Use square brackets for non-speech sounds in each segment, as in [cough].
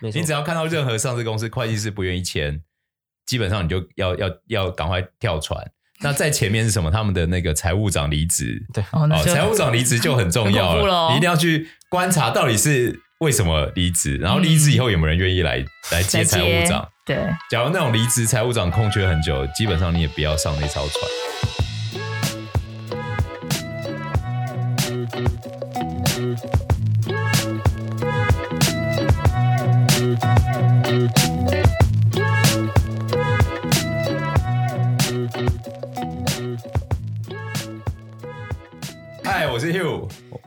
你只要看到任何上市公司会计师不愿意签，基本上你就要要要赶快跳船。那在前面是什么？他们的那个财务长离职，对，哦，财务长离职就很重要了，了你一定要去观察到底是为什么离职，然后离职以后有没有人愿意来、嗯、来接财务长？对，假如那种离职财务长空缺很久，基本上你也不要上那艘船。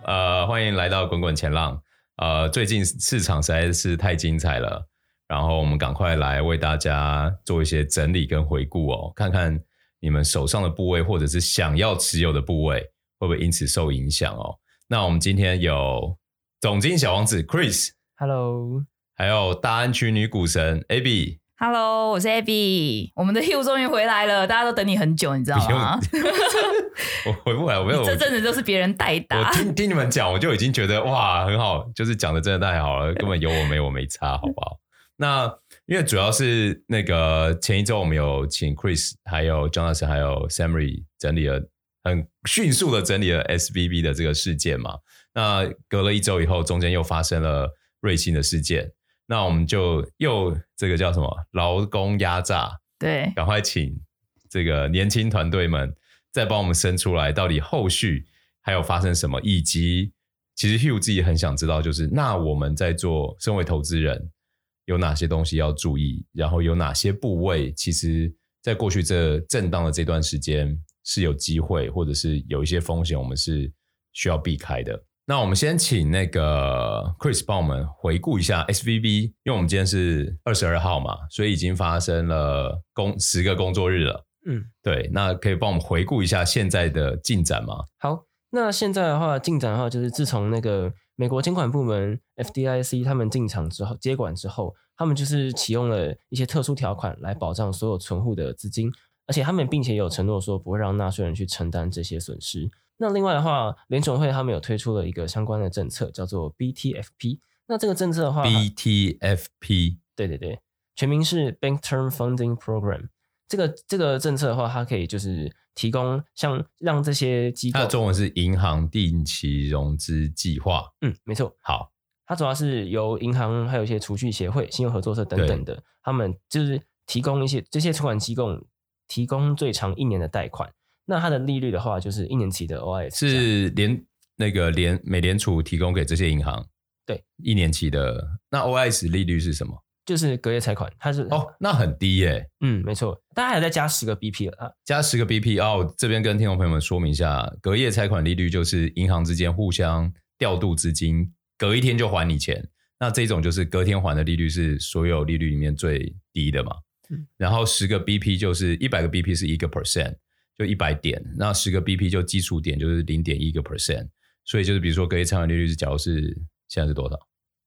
呃，欢迎来到滚滚前浪。呃，最近市场实在是太精彩了，然后我们赶快来为大家做一些整理跟回顾哦，看看你们手上的部位或者是想要持有的部位会不会因此受影响哦。那我们今天有总经小王子 Chris，Hello，还有大安区女股神 Abby。Hello，我是 Abby，我们的 [laughs] Hugh 终于回来了，大家都等你很久，你知道吗？[laughs] 我回不来，我没有。[laughs] 这阵子都是别人代打。我听听你们讲，我就已经觉得哇，很好，就是讲的真的太好了，根本有我没我没差，好不好？那因为主要是那个前一周我们有请 Chris，还有 Jonas，还有 Samry 整理了很迅速的整理了 SBB 的这个事件嘛。那隔了一周以后，中间又发生了瑞幸的事件。那我们就又这个叫什么劳工压榨？对，赶快请这个年轻团队们再帮我们生出来，到底后续还有发生什么？以及其实 Hugh 自己很想知道，就是那我们在做身为投资人有哪些东西要注意，然后有哪些部位，其实在过去这震荡的这段时间是有机会，或者是有一些风险，我们是需要避开的。那我们先请那个 Chris 帮我们回顾一下 SVB，因为我们今天是二十二号嘛，所以已经发生了工十个工作日了。嗯，对，那可以帮我们回顾一下现在的进展吗？好，那现在的话进展的话，就是自从那个美国监管部门 FDIC 他们进场之后接管之后，他们就是启用了一些特殊条款来保障所有存户的资金，而且他们并且有承诺说不会让纳税人去承担这些损失。那另外的话，联准会他们有推出了一个相关的政策，叫做 BTFP。那这个政策的话，BTFP，对对对，全名是 Bank Term Funding Program。这个这个政策的话，它可以就是提供像让这些机构，它的中文是银行定期融资计划。嗯，没错。好，它主要是由银行还有一些储蓄协会、信用合作社等等的，他们就是提供一些这些存款机构提供最长一年的贷款。那它的利率的话，就是一年期的 OIS 是联那个联美联储提供给这些银行，对，一年期的。那 OIS 利率是什么？就是隔夜拆款，它是哦，那很低耶、欸。嗯，没错，大家还在加十个 BP 了啊，加十个 BP 哦。这边跟听众朋友们说明一下，隔夜拆款利率就是银行之间互相调度资金，隔一天就还你钱。那这种就是隔天还的利率是所有利率里面最低的嘛。嗯，然后十个 BP 就是一百个 BP 是一个 percent。就一百点，那十个 BP 就基础点就是零点一个 percent，所以就是比如说隔夜拆款利率是，假如是现在是多少？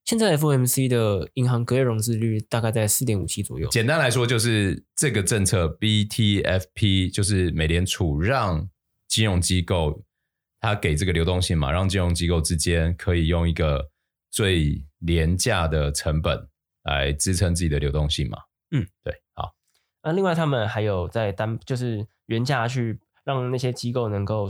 现在 FOMC 的银行隔夜融资率大概在四点五七左右。简单来说，就是这个政策 BTFP 就是美联储让金融机构，它给这个流动性嘛，让金融机构之间可以用一个最廉价的成本来支撑自己的流动性嘛。嗯，对，好。那另外他们还有在单就是。原价去让那些机构能够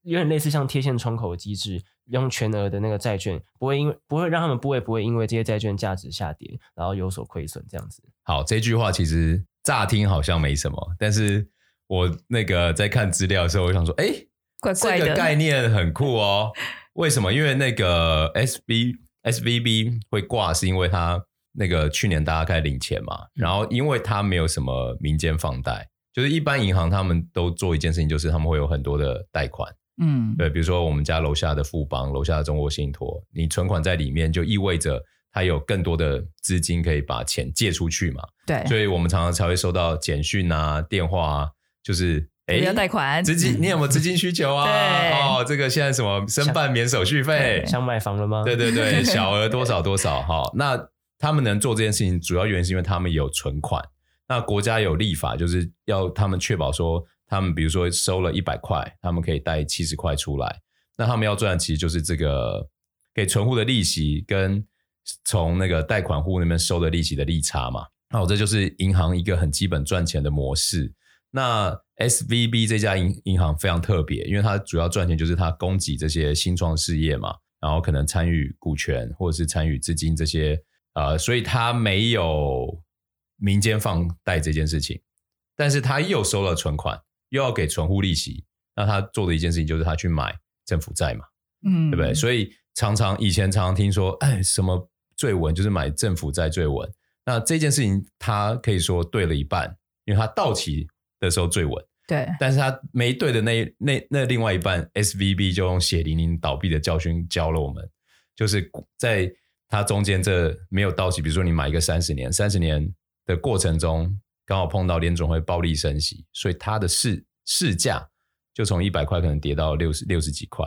有点类似像贴现窗口的机制，用全额的那个债券，不会因为不会让他们不会不会因为这些债券价值下跌，然后有所亏损这样子。好，这句话其实乍听好像没什么，但是我那个在看资料的时候，我想说，哎，怪怪的，这个概念很酷哦。[laughs] 为什么？因为那个 S B S V B 会挂，是因为它那个去年大家开始领钱嘛，然后因为它没有什么民间放贷。就是一般银行他们都做一件事情，就是他们会有很多的贷款，嗯，对，比如说我们家楼下的富邦，楼下的中国信托，你存款在里面，就意味着它有更多的资金可以把钱借出去嘛，对，所以我们常常才会收到简讯啊、电话啊，就是哎，要贷款资金，你有没有资金需求啊？[laughs] 对哦，这个现在什么申办免手续费，想买房了吗？对对对，[laughs] 小额多少多少哈，那他们能做这件事情，主要原因是因为他们有存款。那国家有立法，就是要他们确保说，他们比如说收了一百块，他们可以贷七十块出来。那他们要赚的其实就是这个给存户的利息跟从那个贷款户那边收的利息的利差嘛。那我这就是银行一个很基本赚钱的模式。那 SVB 这家银银行非常特别，因为它主要赚钱就是它供给这些新创事业嘛，然后可能参与股权或者是参与资金这些，呃，所以他没有民间放贷这件事情，但是他又收了存款，又要给存户利息，那他做的一件事情就是他去买政府债嘛，嗯，对不对？所以常常以前常常听说，哎，什么最稳就是买政府债最稳。那这件事情他可以说对了一半，因为他到期的时候最稳。对，但是他没对的那那那另外一半，SVB 就用血淋淋倒闭的教训教了我们，就是在它中间这没有到期，比如说你买一个三十年，三十年的过程中刚好碰到联总会暴力升息，所以它的市市价就从一百块可能跌到六十六十几块。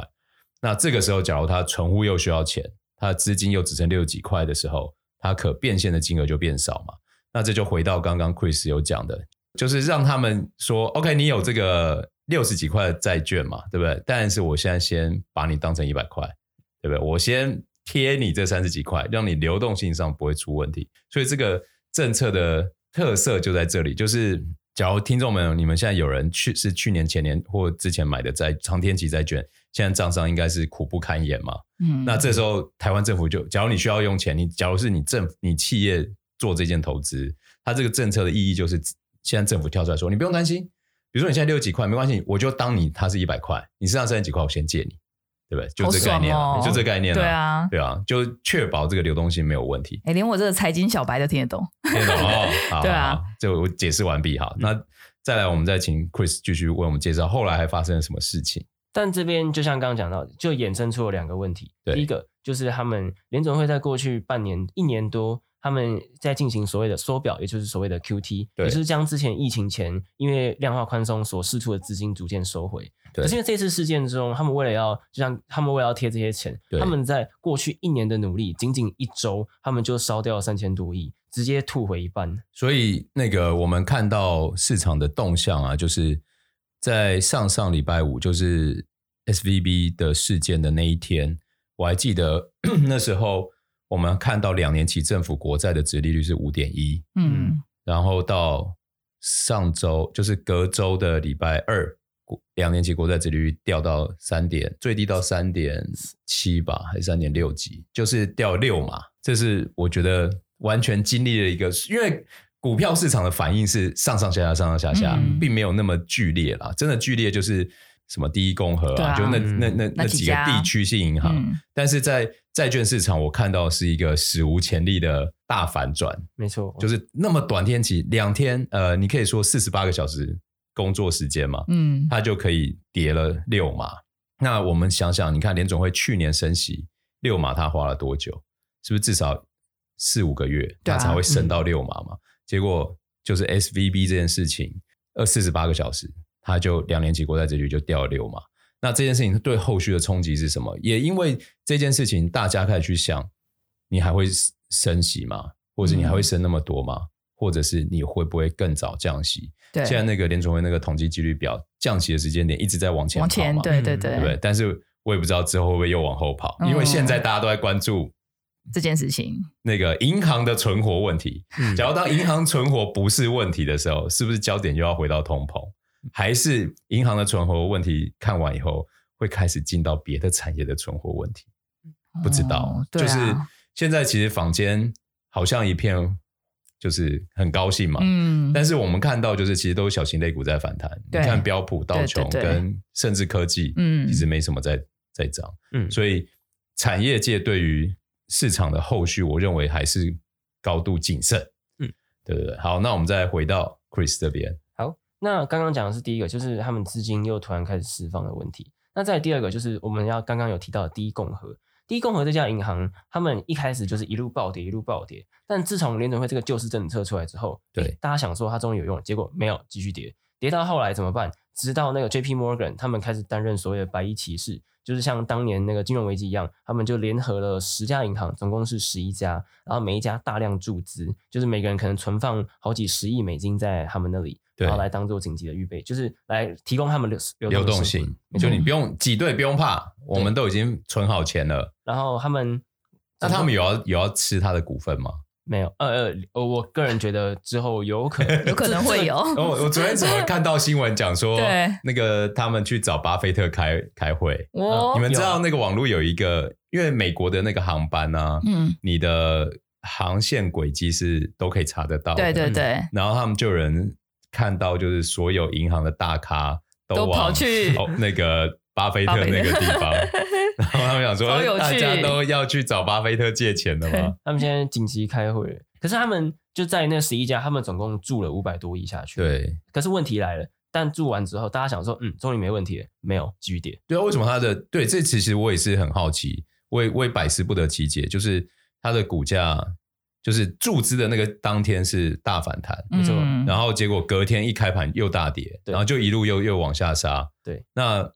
那这个时候，假如他存户又需要钱，他的资金又只剩六十几块的时候，他可变现的金额就变少嘛。那这就回到刚刚 Chris 有讲的。就是让他们说，OK，你有这个六十几块的债券嘛，对不对？但是我现在先把你当成一百块，对不对？我先贴你这三十几块，让你流动性上不会出问题。所以这个政策的特色就在这里。就是假如听众们，你们现在有人去是去年、前年或之前买的债长天期债券，现在账上应该是苦不堪言嘛。嗯，那这时候台湾政府就，假如你需要用钱，你假如是你政你企业做这件投资，它这个政策的意义就是。现在政府跳出来说，你不用担心，比如说你现在六十几块没关系，我就当你它是一百块，你身上剩几块我先借你，对不对？就这概念，哦、就这概念，对啊，对啊，就确保这个流动性没有问题。哎，连我这个财经小白都听得懂，[laughs] 听得懂哦。好，对啊，就我解释完毕哈。那再来，我们再请 Chris 继续为我们介绍后来还发生了什么事情。但这边就像刚刚讲到，就衍生出了两个问题。第一个就是他们联总会在过去半年、一年多。他们在进行所谓的缩表，也就是所谓的 QT，也就是将之前疫情前因为量化宽松所释出的资金逐渐收回。对可是因为这次事件中，他们为了要，就像他们为了要贴这些钱，对他们在过去一年的努力，仅仅一周，他们就烧掉了三千多亿，直接吐回一半。所以那个我们看到市场的动向啊，就是在上上礼拜五，就是 SVB 的事件的那一天，我还记得 [clears throat] 那时候。我们看到两年期政府国债的值利率是五点一，嗯，然后到上周就是隔周的礼拜二，两年期国债殖利率掉到三点，最低到三点七吧，还是三点六几，就是掉六嘛。这是我觉得完全经历了一个，因为股票市场的反应是上上下下，上上下下，嗯、并没有那么剧烈啦。真的剧烈就是。什么第一共和啊，啊就那那那那几个地区性银行，嗯、但是在债券市场，我看到是一个史无前例的大反转。没错，就是那么短天期，两天，呃，你可以说四十八个小时工作时间嘛，嗯，它就可以跌了六码。那我们想想，你看联总会去年升息六码，它花了多久？是不是至少四五个月，它才会升到六码嘛？啊嗯、结果就是 SVB 这件事情，二四十八个小时。它就两年期国债殖利率就掉了六码，那这件事情对后续的冲击是什么？也因为这件事情，大家开始去想，你还会升息吗？或者你还会升那么多吗？嗯、或者是你会不会更早降息？对，现在那个联储会那个统计几率表，降息的时间点一直在往前跑嘛，往前，对对对，对不对？但是我也不知道之后会不会又往后跑，嗯、因为现在大家都在关注这件事情，那个银行的存活问题。嗯、假如当银行存活不是问题的时候，是不是焦点又要回到通膨？还是银行的存活问题看完以后，会开始进到别的产业的存活问题，不知道。哦啊、就是现在其实坊间好像一片就是很高兴嘛，嗯。但是我们看到就是其实都是小型类股在反弹，你看标普、道琼跟甚至科技，嗯，其实没什么在在涨，嗯。所以产业界对于市场的后续，我认为还是高度谨慎，嗯，对对对。好，那我们再回到 Chris 这边。好那刚刚讲的是第一个，就是他们资金又突然开始释放的问题。那再第二个，就是我们要刚刚有提到的第一共和。第一共和这家银行，他们一开始就是一路暴跌，一路暴跌。但自从联准会这个救市政策出来之后，对大家想说它终于有用，结果没有，继续跌，跌到后来怎么办？直到那个 J P Morgan 他们开始担任所谓的白衣骑士，就是像当年那个金融危机一样，他们就联合了十家银行，总共是十一家，然后每一家大量注资，就是每个人可能存放好几十亿美金在他们那里。然后来当做紧急的预备，就是来提供他们的流动性。就你不用挤兑，不用怕，我们都已经存好钱了。然后他们那他们有要有要吃他的股份吗？没有，呃呃，我个人觉得之后有可能，有可能会有。[laughs] 我我昨天怎么看到新闻讲说，对，那个他们去找巴菲特开开会。哦，你们知道那个网络有一个，因为美国的那个航班啊，嗯，你的航线轨迹是都可以查得到的。对对对。然后他们就有人看到，就是所有银行的大咖都跑去那个 [laughs] 巴菲特那个地方。[laughs] 然后他们想说，大家都要去找巴菲特借钱的吗？[laughs] 他们现在紧急开会，可是他们就在那十一家，他们总共注了五百多亿下去。对，可是问题来了，但注完之后，大家想说，嗯，终于没问题了，没有继续跌。对啊，为什么他的？对，这其实我也是很好奇，我也我也百思不得其解，就是他的股价，就是注资的那个当天是大反弹，没错，嗯，然后结果隔天一开盘又大跌，然后就一路又又往下杀。对，那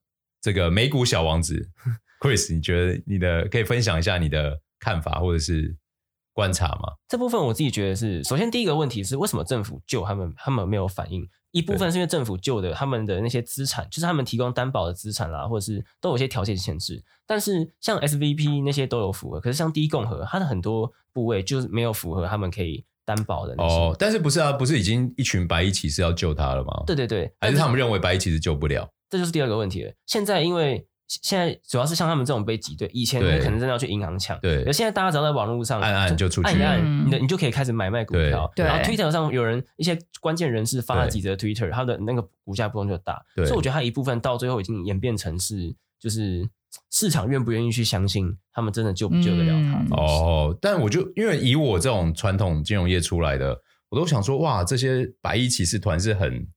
这个美股小王子。[laughs] Chris，你觉得你的可以分享一下你的看法或者是观察吗？这部分我自己觉得是，首先第一个问题是为什么政府救他们，他们没有反应？一部分是因为政府救的他们的那些资产，就是他们提供担保的资产啦，或者是都有些条件限制。但是像 SVP 那些都有符合，可是像第一共和，它的很多部位就是没有符合他们可以担保的。哦，但是不是啊？不是已经一群白衣骑士要救他了吗？对对对，还是他们认为白衣骑士救不了？这就是第二个问题了。现在因为现在主要是像他们这种被挤兑，以前你可能真的要去银行抢，对。而现在大家只要在网络上按按就出去，按一按，你的你就可以开始买卖股票。对。然后 Twitter 上有人一些关键人士发了几则 Twitter，他的那个股价波动就大。对。所以我觉得他一部分到最后已经演变成是，就是市场愿不愿意去相信他们真的救不救得了他。嗯、哦，但我就因为以我这种传统金融业出来的，我都想说，哇，这些白衣骑士团是很。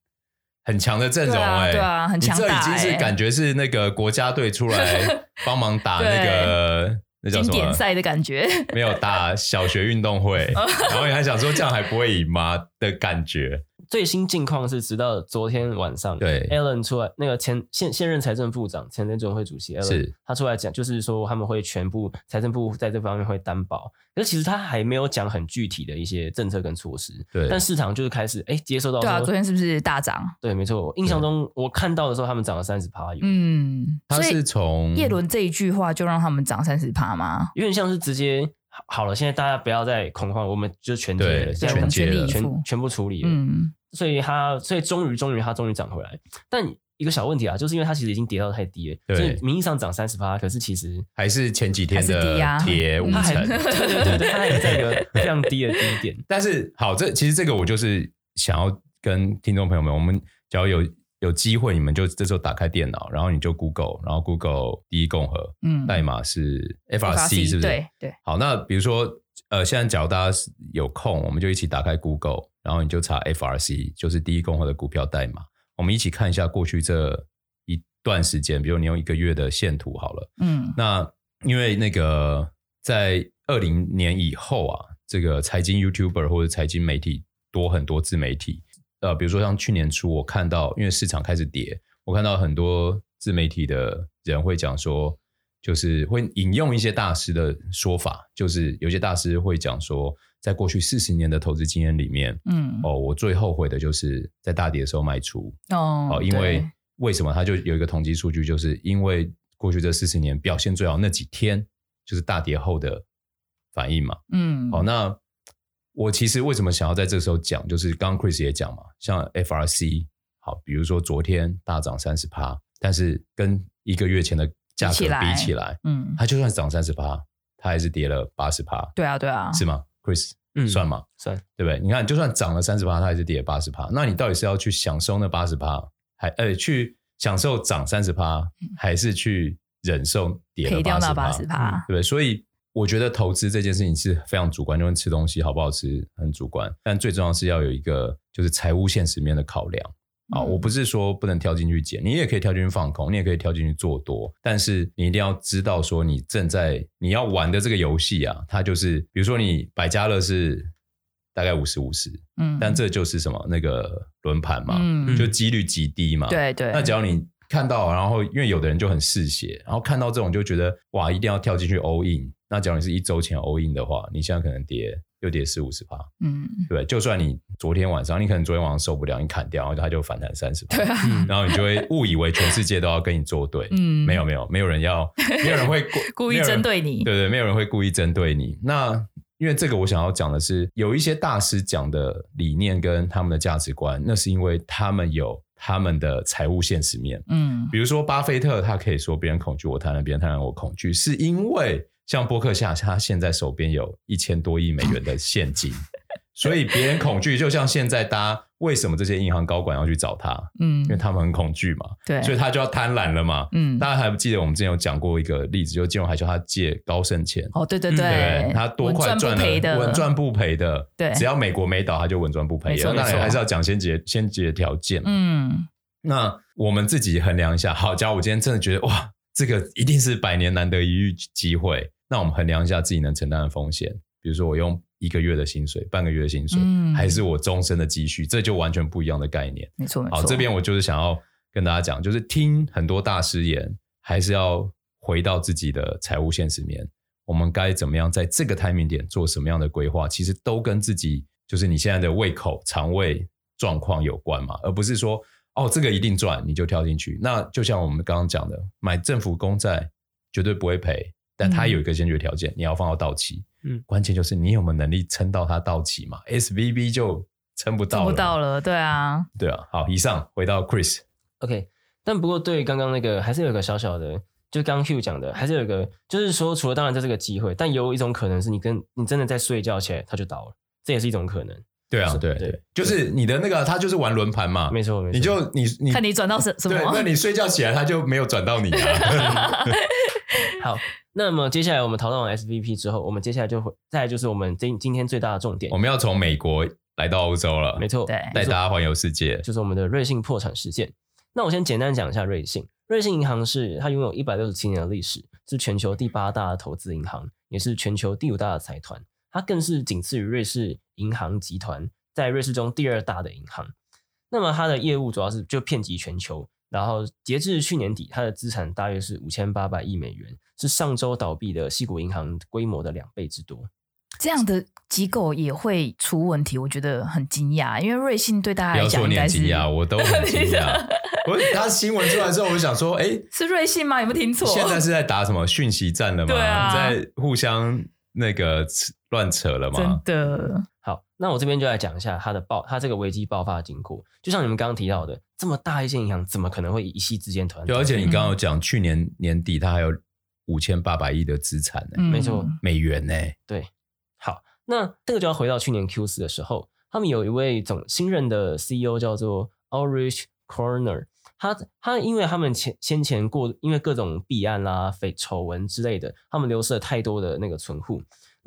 很强的阵容哎、欸，对啊，很强大、这已经是感觉是那个国家队出来 [laughs] 帮忙打那个那叫什么？赛的感觉，没有打小学运动会，[laughs] 然后你还想说这样还不会赢吗？的感觉。最新近况是，直到昨天晚上，对，Allen 出来，那个前现现任财政部长、前联准会主席 Allen，是他出来讲，就是说他们会全部财政部在这方面会担保，可是其实他还没有讲很具体的一些政策跟措施。对，但市场就是开始哎、欸、接受到。对啊，昨天是不是大涨？对，没错。我印象中我看到的时候，他们涨了三十趴。嗯，他是从叶伦这一句话就让他们涨三十趴吗？有点像是直接好了，现在大家不要再恐慌，我们就全接了，全接了，全全部处理了。嗯。所以他，所以终于，终于，他终于涨回来。但一个小问题啊，就是因为它其实已经跌到太低了，对，所以名义上涨三十趴，可是其实还是前几天的跌 [laughs] 五成。对对对对，它还在一个非常低的低点。[laughs] 但是好，这其实这个我就是想要跟听众朋友们，我们只要有有机会，你们就这时候打开电脑，然后你就 Google，然后 Google 第一共和，嗯，代码是 FRC，是不是？对对。好，那比如说，呃，现在假如大家有空，我们就一起打开 Google。然后你就查 FRC，就是第一共和的股票代码。我们一起看一下过去这一段时间，比如你用一个月的线图好了。嗯，那因为那个在二零年以后啊，这个财经 YouTuber 或者财经媒体多很多自媒体。呃，比如说像去年初，我看到因为市场开始跌，我看到很多自媒体的人会讲说，就是会引用一些大师的说法，就是有些大师会讲说。在过去四十年的投资经验里面，嗯，哦，我最后悔的就是在大跌的时候卖出哦，哦，因为为什么？他就有一个统计数据，就是因为过去这四十年表现最好那几天，就是大跌后的反应嘛，嗯，好，那我其实为什么想要在这个时候讲？就是刚刚 Chris 也讲嘛，像 FRC，好，比如说昨天大涨三十趴，但是跟一个月前的价格比起来，嗯，它就算涨三十趴，它还是跌了八十趴，对啊，对啊，是吗？Chris，嗯，算吗？算，对不对？你看，就算涨了三十趴，它还是跌了八十趴。那你到底是要去享受那八十趴，还呃去享受涨三十趴，还是去忍受跌了八十趴？对不对？所以我觉得投资这件事情是非常主观，就跟吃东西好不好吃很主观。但最重要是要有一个就是财务现实面的考量。啊，我不是说不能跳进去捡，你也可以跳进去放空，你也可以跳进去做多，但是你一定要知道说你正在你要玩的这个游戏啊，它就是比如说你百家乐是大概五十五十，嗯，但这就是什么那个轮盘嘛，嗯，就几率极低嘛，对对。那只要你看到，然后因为有的人就很嗜血，然后看到这种就觉得哇，一定要跳进去 all in。那假如你是一周前 all in 的话，你现在可能跌又跌四五十趴，嗯，对，就算你昨天晚上，你可能昨天晚上受不了，你砍掉，然后它就反弹三十趴，对啊，然后你就会误以为全世界都要跟你作对，嗯。没有没有，没有人要，[laughs] 没有人会故意针对你，对对，没有人会故意针对你。那因为这个，我想要讲的是，有一些大师讲的理念跟他们的价值观，那是因为他们有他们的财务现实面，嗯，比如说巴菲特，他可以说别人恐惧我贪婪，别人贪婪我恐惧，是因为。像波克夏，他现在手边有一千多亿美元的现金，所以别人恐惧。就像现在，大家为什么这些银行高管要去找他？嗯，因为他们很恐惧嘛。对，所以他就要贪婪了嘛。嗯，大家还不记得我们之前有讲过一个例子，就是金融海啸，他借高盛钱。哦，对对对，对，他多快赚了，稳赚不赔的。对，只要美国没倒，他就稳赚不赔。当然还是要讲先决先决条件。嗯，那我们自己衡量一下。好，假如我今天真的觉得哇，这个一定是百年难得一遇机会。那我们衡量一下自己能承担的风险，比如说我用一个月的薪水、半个月的薪水，嗯、还是我终身的积蓄，这就完全不一样的概念。没错，没错。好，这边我就是想要跟大家讲，就是听很多大师言，还是要回到自己的财务现实面。我们该怎么样在这个 timing 点做什么样的规划，其实都跟自己就是你现在的胃口、肠胃状况有关嘛，而不是说哦这个一定赚你就跳进去。那就像我们刚刚讲的，买政府公债绝对不会赔。但它有一个先决条件，嗯、你要放到到期。嗯，关键就是你有没有能力撑到它到期嘛？SVB 就撑不到了，撑不到了，对啊，对啊。好，以上回到 Chris。OK，但不过对刚刚那个还是有一个小小的，就刚 Hugh 讲的，还是有一个，就是说除了当然这是个机会，但有一种可能是你跟你真的在睡觉起来它就倒了，这也是一种可能。对啊，对对，就是你的那个，他就是玩轮盘嘛，没错没错，你就你你看你转到什什么，对，那你睡觉起来他就没有转到你啊。[laughs] 好。那么接下来我们讨论完 SVP 之后，我们接下来就会再来就是我们今今天最大的重点，我们要从美国来到欧洲了，没错，对，带大家环游世界，就是我们的瑞信破产事件。那我先简单讲一下瑞信，瑞信银行是它拥有一百六十七年的历史，是全球第八大的投资银行，也是全球第五大的财团，它更是仅次于瑞士银行集团在瑞士中第二大的银行。那么它的业务主要是就遍及全球。然后截至去年底，它的资产大约是五千八百亿美元，是上周倒闭的西谷银行规模的两倍之多。这样的机构也会出问题，我觉得很惊讶，因为瑞信对大家来讲应该是，不要说你很惊讶，我都很 [laughs] 惊讶。我他新闻出来之后，我就想说，哎，[laughs] 是瑞信吗？有没有听错？现在是在打什么讯息战了吗？对啊，在互相那个乱扯了吗？真的。好，那我这边就来讲一下它的爆，它这个危机爆发的经过。就像你们刚刚提到的，这么大一间银行，怎么可能会一夕之间团？对，而且你刚刚有讲，去年年底它还有五千八百亿的资产呢，没错，美元呢。对，好，那这个就要回到去年 Q 四的时候，他们有一位总新任的 CEO 叫做 Ulrich Corner，他他因为他们前先前过，因为各种弊案啦、绯丑闻之类的，他们流失了太多的那个存户。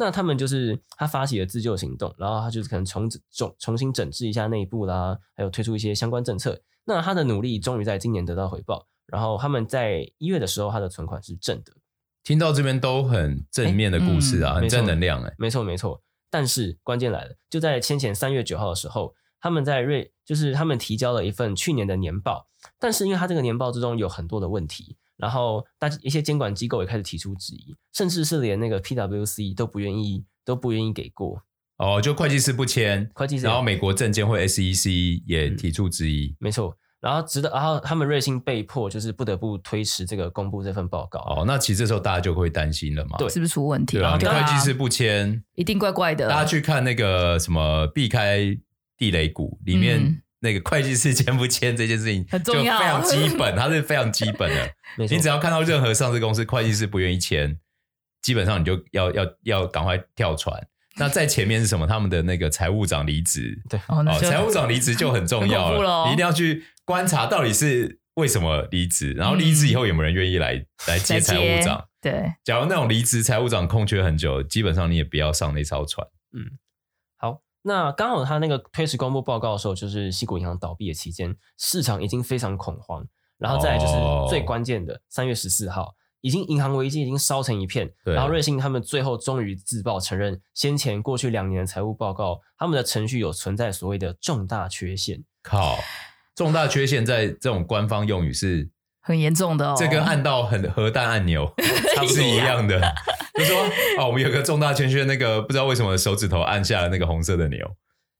那他们就是他发起了自救行动，然后他就是可能重重重新整治一下内部啦，还有推出一些相关政策。那他的努力终于在今年得到回报，然后他们在一月的时候，他的存款是正的。听到这边都很正面的故事啊，欸嗯、很正能量哎、欸，没错没错。但是关键来了，就在先前三月九号的时候，他们在瑞就是他们提交了一份去年的年报，但是因为他这个年报之中有很多的问题。然后，大一些监管机构也开始提出质疑，甚至是连那个 PwC 都不愿意，都不愿意给过。哦，就会计师不签，会计师。然后美国证监会 SEC 也提出质疑，嗯、没错。然后直到，然后他们瑞幸被迫就是不得不推迟这个公布这份报告。哦，那其实这时候大家就会担心了嘛，对，是不是出问题？对会计师不签，一定怪怪的。大家去看那个什么避开地雷股里面。嗯那个会计师签不签这件事情很重要，就非常基本，它是非常基本的。[laughs] 你只要看到任何上市公司会计师不愿意签，基本上你就要要要赶快跳船。那在前面是什么？他们的那个财务长离职，[laughs] 对哦，财务长离职就很重要了。你一定要去观察到底是为什么离职，然后离职以后有没有人愿意来、嗯、来接财务长？对，假如那种离职财务长空缺很久，基本上你也不要上那艘船。嗯。那刚好他那个推迟公布报告的时候，就是西谷银行倒闭的期间，市场已经非常恐慌。然后再来就是最关键的三月十四号，已经银行危机已经烧成一片。然后瑞信他们最后终于自曝承认，先前过去两年的财务报告，他们的程序有存在所谓的重大缺陷。靠，重大缺陷在这种官方用语是很严重的哦，这跟按到很核弹按钮 [laughs] 它不是一样的。[laughs] 就说哦，我们有个重大圈圈，那个不知道为什么手指头按下了那个红色的钮。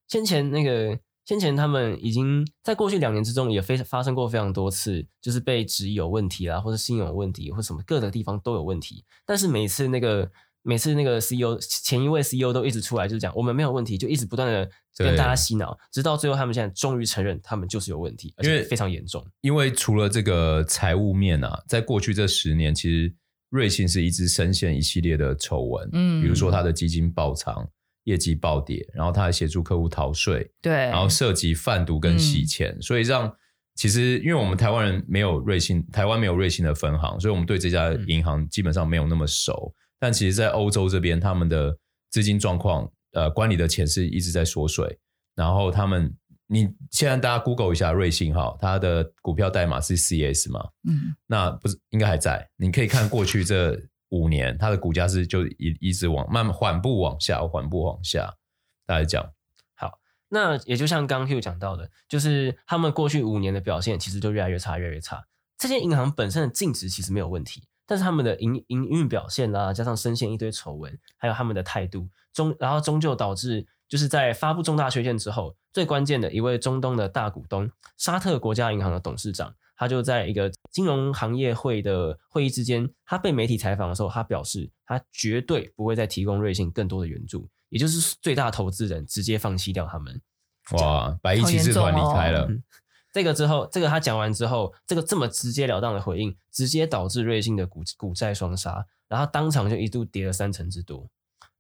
先前那个先前他们已经在过去两年之中也非发生过非常多次，就是被质疑有问题啦，或者信用有问题，或什么各个地方都有问题。但是每次那个每次那个 CEO 前一位 CEO 都一直出来就是讲我们没有问题，就一直不断的跟大家洗脑，直到最后他们现在终于承认他们就是有问题，而且非常严重。因为除了这个财务面啊，在过去这十年其实。瑞信是一直深陷一系列的丑闻，嗯，比如说它的基金爆仓、业绩暴跌，然后它还协助客户逃税，对，然后涉及贩毒跟洗钱，嗯、所以让其实因为我们台湾人没有瑞信，台湾没有瑞信的分行，所以我们对这家银行基本上没有那么熟。嗯、但其实，在欧洲这边，他们的资金状况，呃，管理的钱是一直在缩水，然后他们。你现在大家 Google 一下瑞信哈，它的股票代码是 CS 嘛？嗯，那不是应该还在？你可以看过去这五年，它的股价是就一一直往慢慢缓步往下，缓步往下。大家讲好，那也就像刚 Hugh 讲到的，就是他们过去五年的表现其实就越来越差，越来越差。这些银行本身的净值其实没有问题，但是他们的营营运表现啦、啊，加上深陷一堆丑闻，还有他们的态度，终然后终究导致。就是在发布重大缺陷之后，最关键的一位中东的大股东沙特国家银行的董事长，他就在一个金融行业会的会议之间，他被媒体采访的时候，他表示他绝对不会再提供瑞幸更多的援助，也就是最大投资人直接放弃掉他们。哇，百亿骑士团离开了。嗯，这个之后，这个他讲完之后，这个这么直截了当的回应，直接导致瑞信的股股债双杀，然后当场就一度跌了三成之多。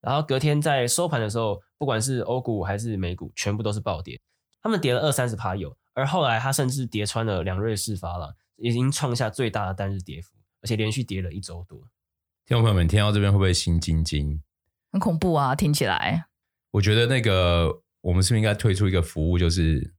然后隔天在收盘的时候，不管是欧股还是美股，全部都是暴跌。他们跌了二三十趴有，而后来他甚至跌穿了两瑞士法郎，已经创下最大的单日跌幅，而且连续跌了一周多。听众朋友们，听到这边会不会心惊惊？很恐怖啊，听起来。我觉得那个我们是不是应该推出一个服务，就是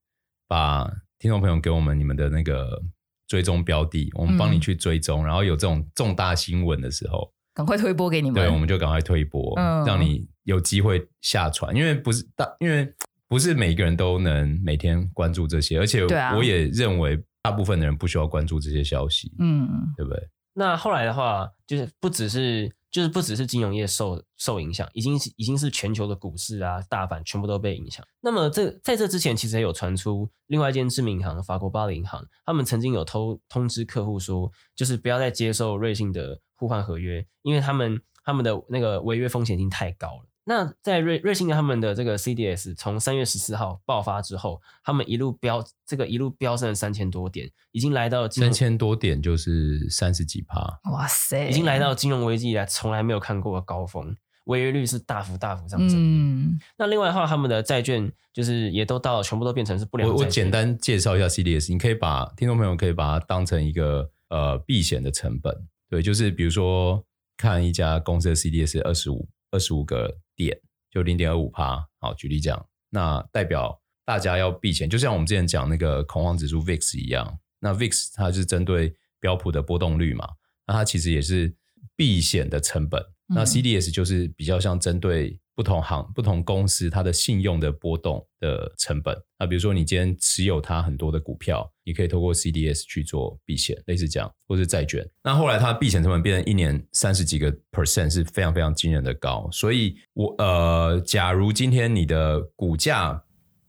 把听众朋友给我们你们的那个追踪标的，我们帮你去追踪，嗯、然后有这种重大新闻的时候。赶快推播给你们，对，我们就赶快推播，嗯、让你有机会下船。因为不是大，因为不是每个人都能每天关注这些，而且我也认为大部分的人不需要关注这些消息，嗯，对不对？那后来的话，就是不只是，就是不只是金融业受受影响，已经是已经是全球的股市啊，大盘全部都被影响。那么这在这之前，其实也有传出另外一间知名银行法国巴黎银行，他们曾经有偷通知客户说，就是不要再接受瑞信的。互换合约，因为他们他们的那个违约风险已经太高了。那在瑞瑞信的他们的这个 CDS 从三月十四号爆发之后，他们一路飙这个一路飙升了三千多点，已经来到三千多点就是三十几趴，哇塞，已经来到金融危机以来从来没有看过的高峰，违约率是大幅大幅上升。嗯，那另外的话，他们的债券就是也都到全部都变成是不良债券。我我简单介绍一下 CDS，你可以把听众朋友可以把它当成一个呃避险的成本。对，就是比如说看一家公司的 CDS 二十五二十五个点，就零点二五趴。好，举例讲，那代表大家要避险，就像我们之前讲那个恐慌指数 VIX 一样。那 VIX 它是针对标普的波动率嘛，那它其实也是避险的成本。那 CDS 就是比较像针对。不同行、不同公司，它的信用的波动的成本。那比如说，你今天持有它很多的股票，你可以透过 CDS 去做避险，类似这样，或是债券。那后来它避险成本变成一年三十几个 percent，是非常非常惊人的高。所以我，我呃，假如今天你的股价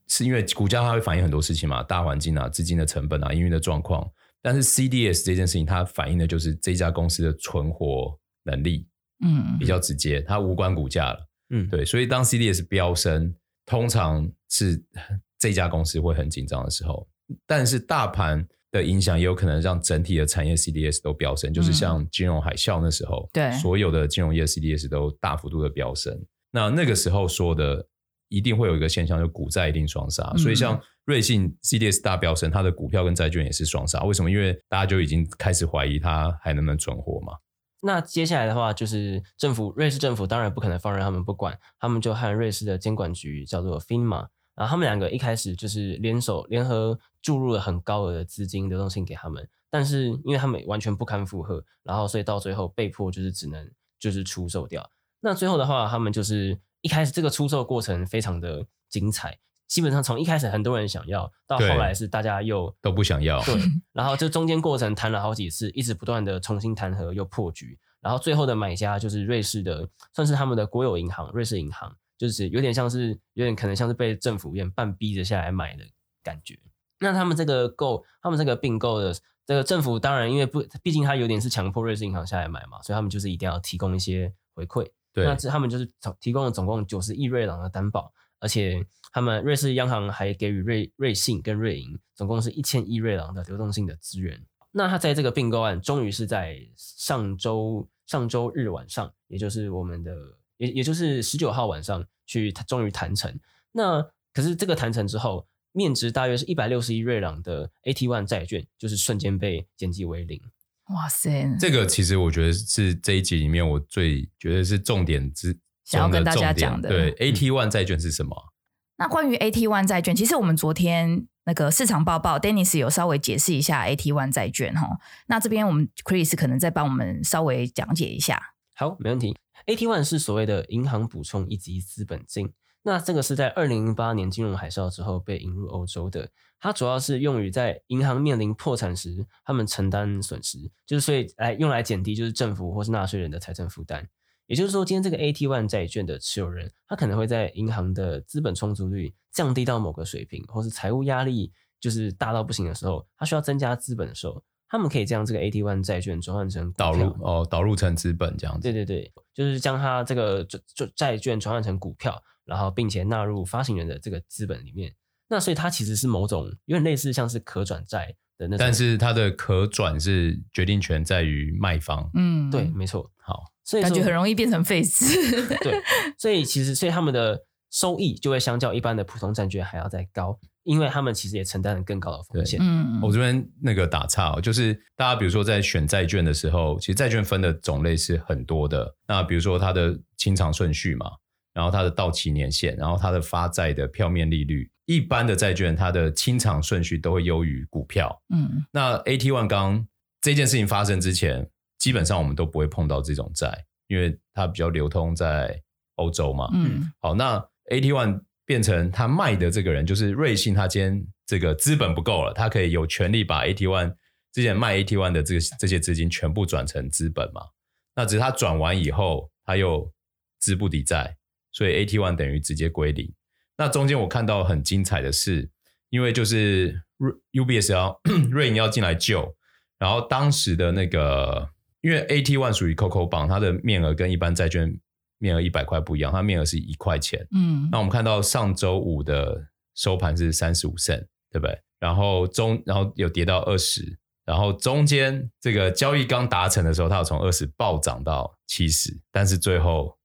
是因为股价它会反映很多事情嘛，大环境啊、资金的成本啊、营运的状况。但是 CDS 这件事情，它反映的就是这家公司的存活能力，嗯，比较直接，它无关股价了。嗯，对，所以当 CDS 飙升，通常是这家公司会很紧张的时候。但是大盘的影响也有可能让整体的产业 CDS 都飙升，嗯、就是像金融海啸那时候，对，所有的金融业 CDS 都大幅度的飙升。那那个时候说的一定会有一个现象，就股债一定双杀。嗯、所以像瑞信 CDS 大飙升，它的股票跟债券也是双杀。为什么？因为大家就已经开始怀疑它还能不能存活嘛。那接下来的话，就是政府，瑞士政府当然不可能放任他们不管，他们就和瑞士的监管局叫做 FINMA，然后他们两个一开始就是联手联合注入了很高额的资金流动性给他们，但是因为他们完全不堪负荷，然后所以到最后被迫就是只能就是出售掉。那最后的话，他们就是一开始这个出售过程非常的精彩。基本上从一开始很多人想要，到后来是大家又都不想要，对，[laughs] 然后这中间过程谈了好几次，一直不断的重新谈和又破局，然后最后的买家就是瑞士的，算是他们的国有银行，瑞士银行，就是有点像是有点可能像是被政府有点半逼着下来买的感觉。那他们这个购，他们这个并购的这个政府当然因为不，毕竟他有点是强迫瑞士银行下来买嘛，所以他们就是一定要提供一些回馈。对，那这他们就是提供了总共九十亿瑞郎的担保，而且他们瑞士央行还给予瑞瑞信跟瑞银总共是一千亿瑞郎的流动性的资源。那他在这个并购案终于是在上周上周日晚上，也就是我们的也也就是十九号晚上去，终于谈成。那可是这个谈成之后，面值大约是一百六十亿瑞郎的 AT One 债券，就是瞬间被减记为零。哇塞！这个其实我觉得是这一集里面我最觉得是重点之想要跟大家讲的。对，AT One 债券是什么？那关于 AT One 债券，其实我们昨天那个市场报报，Dennis 有稍微解释一下 AT One 债券哈。那这边我们 Chris 可能再帮我们稍微讲解一下。好，没问题。AT One 是所谓的银行补充以及资本金。那这个是在二零零八年金融海啸之后被引入欧洲的，它主要是用于在银行面临破产时，他们承担损失，就是所以来用来减低就是政府或是纳税人的财政负担。也就是说，今天这个 AT One 债券的持有人，他可能会在银行的资本充足率降低到某个水平，或是财务压力就是大到不行的时候，他需要增加资本的时候，他们可以将这个 AT One 债券转换成导入哦，导入成资本这样子。对对对，就是将它这个就就债券转换成股票。然后，并且纳入发行人的这个资本里面，那所以它其实是某种有点类似像是可转债的那种，但是它的可转是决定权在于卖方。嗯，对，没错。好，所以感觉很容易变成废纸。[laughs] 对，所以其实所以他们的收益就会相较一般的普通债券还要再高，因为他们其实也承担了更高的风险。嗯，我这边那个打岔哦，就是大家比如说在选债券的时候，其实债券分的种类是很多的。那比如说它的清偿顺序嘛。然后它的到期年限，然后它的发债的票面利率，一般的债券它的清偿顺序都会优于股票。嗯，那 AT One 刚这件事情发生之前，基本上我们都不会碰到这种债，因为它比较流通在欧洲嘛。嗯，好，那 AT One 变成他卖的这个人，就是瑞信，他今天这个资本不够了，他可以有权利把 AT One 之前卖 AT One 的这个这些资金全部转成资本嘛。那只是他转完以后，他又资不抵债。所以 AT One 等于直接归零。那中间我看到很精彩的是，因为就是瑞 UBS 要瑞银要进来救，然后当时的那个，因为 AT1 属于 COCO bond，它的面额跟一般债券面额一百块不一样，它面额是一块钱。嗯，那我们看到上周五的收盘是三十五 cent，对不对？然后中然后有跌到二十，然后中间这个交易刚达成的时候，它有从二十暴涨到七十，但是最后。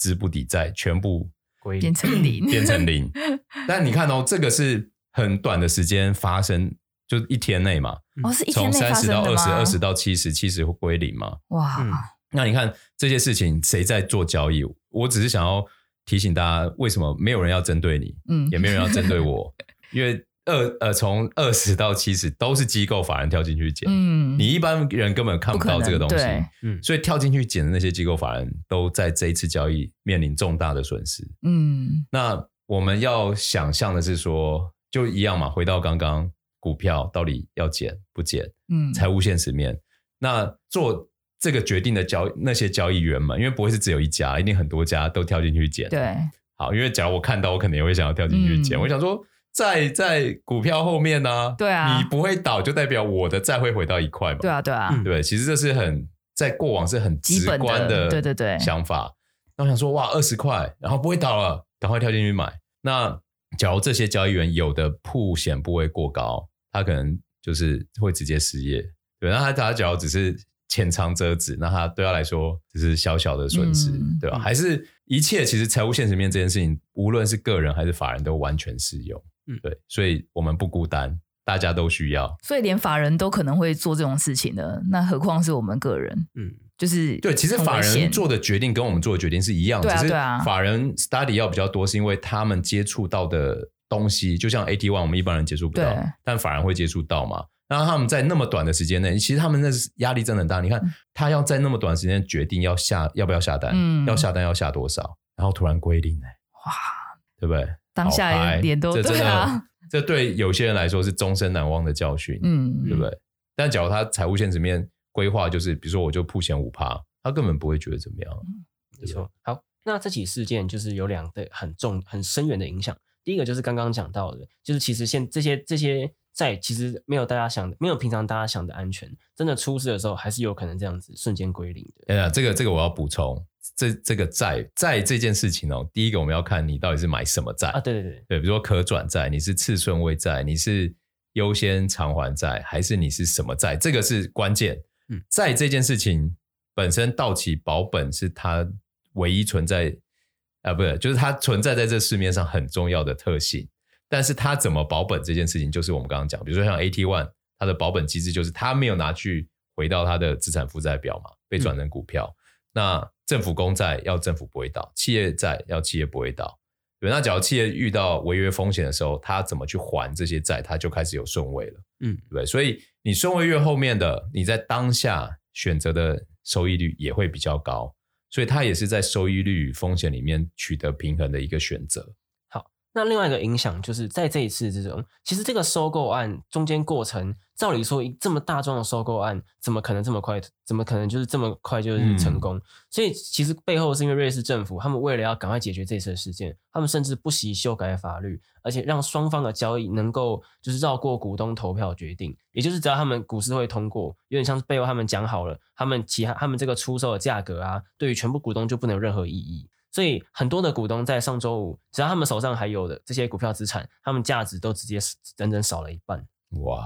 资不抵债，全部归变成零，变成零。[laughs] 但你看哦，这个是很短的时间发生，就一天内嘛。哦，是一天内从三十到二十，二十到七十，七十会归零嘛？哇、嗯！那你看这些事情谁在做交易？我只是想要提醒大家，为什么没有人要针对你？嗯，也没有人要针对我，[laughs] 因为。二呃，从二十到七十都是机构法人跳进去捡，嗯，你一般人根本看不到这个东西，嗯，所以跳进去捡的那些机构法人都在这一次交易面临重大的损失，嗯，那我们要想象的是说，就一样嘛，回到刚刚股票到底要减不减，嗯，财务现实面，那做这个决定的交那些交易员们，因为不会是只有一家，一定很多家都跳进去减，对，好，因为假如我看到，我肯定也会想要跳进去减，嗯，我想说。债在股票后面呢、啊？对啊，你不会倒，就代表我的债会回到一块嘛？对啊，对啊，对，其实这是很在过往是很直观的，对对对，想法。那我想说，哇，二十块，然后不会倒了，赶快跳进去买。那假如这些交易员有的铺险部位过高，他可能就是会直接失业。对，那他他假如只是浅尝辄止，那他对他来说只是小小的损失，嗯、对吧？还是一切其实财务现实面这件事情，无论是个人还是法人都完全适用。嗯，对，所以我们不孤单，大家都需要。所以连法人都可能会做这种事情的，那何况是我们个人？嗯，就是对，其实法人做的决定跟我们做的决定是一样的，只是法人 study 要比较多，是因为他们接触到的东西，就像 AT One，我们一般人接触不到，但反而会接触到嘛。然后他们在那么短的时间内，其实他们那是压力真的很大。你看，他要在那么短时间决定要下要不要下单，嗯，要下单要下多少，然后突然归零，哇，对不对？当下一点都这真的对啊，[laughs] 这对有些人来说是终身难忘的教训，嗯，对不对？但假如他财务现实面规划就是，比如说我就铺钱五趴，他他根本不会觉得怎么样。没错。好，那这起事件就是有两个很重、很深远的影响。第一个就是刚刚讲到的，就是其实现这些这些债其实没有大家想的，没有平常大家想的安全。真的出事的时候，还是有可能这样子瞬间归零的。哎呀，这个这个我要补充，这这个债债这件事情哦，第一个我们要看你到底是买什么债啊？对对对对，比如说可转债，你是次顺位债，你是优先偿还债，还是你是什么债？这个是关键。嗯，债这件事情本身到期保本是它唯一存在。啊，不是，就是它存在在这市面上很重要的特性，但是它怎么保本这件事情，就是我们刚刚讲，比如说像 AT One，它的保本机制就是它没有拿去回到它的资产负债表嘛，被转成股票。嗯、那政府公债要政府不会倒，企业债要企业不会倒。对，那假如企业遇到违约风险的时候，它怎么去还这些债，它就开始有顺位了。嗯，对？所以你顺位越后面的，你在当下选择的收益率也会比较高。所以它也是在收益率与风险里面取得平衡的一个选择。好，那另外一个影响就是在这一次这种，其实这个收购案中间过程。照理说，一这么大众的收购案，怎么可能这么快？怎么可能就是这么快就是成功？嗯、所以其实背后是因为瑞士政府，他们为了要赶快解决这次的事件，他们甚至不惜修改法律，而且让双方的交易能够就是绕过股东投票决定，也就是只要他们股市会通过，有点像是背后他们讲好了，他们其他他们这个出售的价格啊，对于全部股东就不能有任何意义。所以很多的股东在上周五，只要他们手上还有的这些股票资产，他们价值都直接整整少了一半。哇！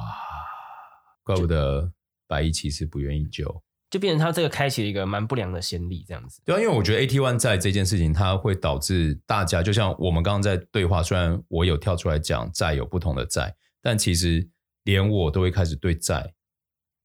怪不得百亿其实不愿意救，就变成他这个开启了一个蛮不良的先例，这样子。对啊，因为我觉得 AT One 债这件事情，它会导致大家，就像我们刚刚在对话，虽然我有跳出来讲债有不同的债，但其实连我都会开始对债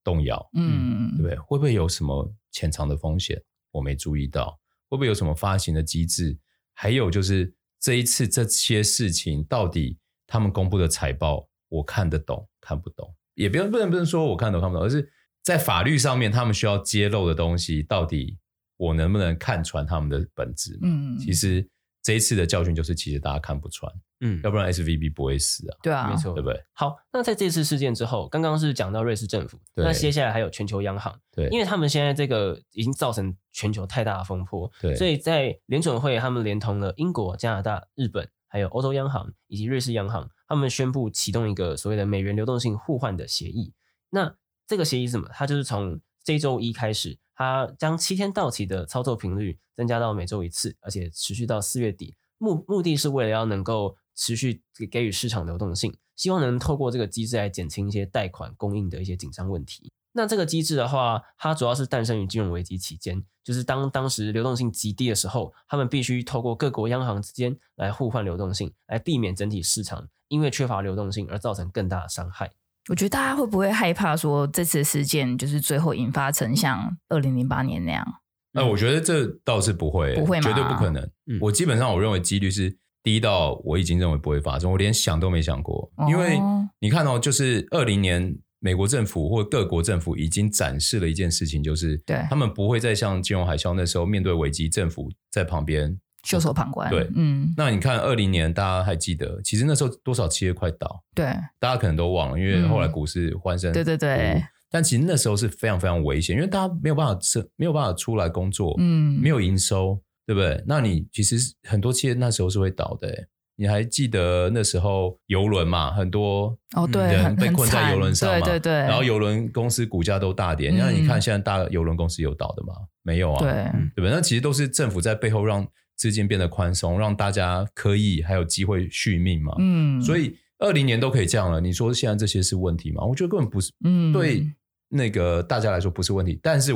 动摇，嗯，对不对？会不会有什么潜藏的风险？我没注意到，会不会有什么发行的机制？还有就是这一次这些事情，到底他们公布的财报，我看得懂看不懂？也不用不能不能说我看懂看不懂，而是在法律上面他们需要揭露的东西，到底我能不能看穿他们的本质？嗯，其实这一次的教训就是，其实大家看不穿，嗯，要不然 SVB 不会死啊。对啊，没错，对不对？好，那在这次事件之后，刚刚是讲到瑞士政府，那接下来还有全球央行，对，因为他们现在这个已经造成全球太大的风波，对，所以在联准会他们连同了英国、加拿大、日本，还有欧洲央行以及瑞士央行。他们宣布启动一个所谓的美元流动性互换的协议。那这个协议是什么？它就是从这周一开始，它将七天到期的操作频率增加到每周一次，而且持续到四月底。目目的是为了要能够持续给予市场流动性，希望能透过这个机制来减轻一些贷款供应的一些紧张问题。那这个机制的话，它主要是诞生于金融危机期间，就是当当时流动性极低的时候，他们必须透过各国央行之间来互换流动性，来避免整体市场因为缺乏流动性而造成更大的伤害。我觉得大家会不会害怕说这次事件就是最后引发成像二零零八年那样？那、呃、我觉得这倒是不会，不会吗？绝对不可能。嗯、我基本上我认为几率是低到我已经认为不会发生，我连想都没想过。哦、因为你看哦，就是二零年。美国政府或各国政府已经展示了一件事情，就是对他们不会再像金融海啸那时候面对危机，政府在旁边袖手旁观。对，嗯。那你看二零年，大家还记得，其实那时候多少企业快倒？对，大家可能都忘了，因为后来股市欢声、嗯。对对对。但其实那时候是非常非常危险，因为大家没有办法生没有办法出来工作，嗯，没有营收，对不对？那你其实很多企业那时候是会倒的。你还记得那时候游轮嘛？很多哦，对，人被困在游轮上嘛，对对对。然后游轮公司股价都大跌。那、嗯、你看现在大游轮公司有倒的吗？没有啊，对，对吧？那其实都是政府在背后让资金变得宽松，让大家可以还有机会续命嘛。嗯，所以二零年都可以这样了。你说现在这些是问题吗？我觉得根本不是。嗯，对，那个大家来说不是问题。但是